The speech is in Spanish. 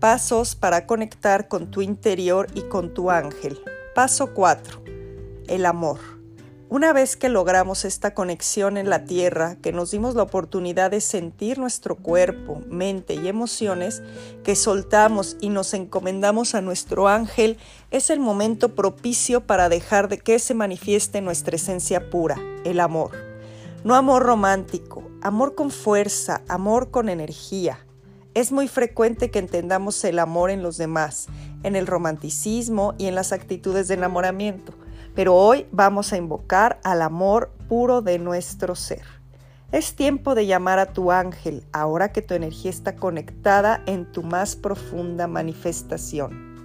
Pasos para conectar con tu interior y con tu ángel. Paso 4. El amor. Una vez que logramos esta conexión en la tierra, que nos dimos la oportunidad de sentir nuestro cuerpo, mente y emociones, que soltamos y nos encomendamos a nuestro ángel, es el momento propicio para dejar de que se manifieste nuestra esencia pura, el amor. No amor romántico, amor con fuerza, amor con energía. Es muy frecuente que entendamos el amor en los demás, en el romanticismo y en las actitudes de enamoramiento, pero hoy vamos a invocar al amor puro de nuestro ser. Es tiempo de llamar a tu ángel ahora que tu energía está conectada en tu más profunda manifestación.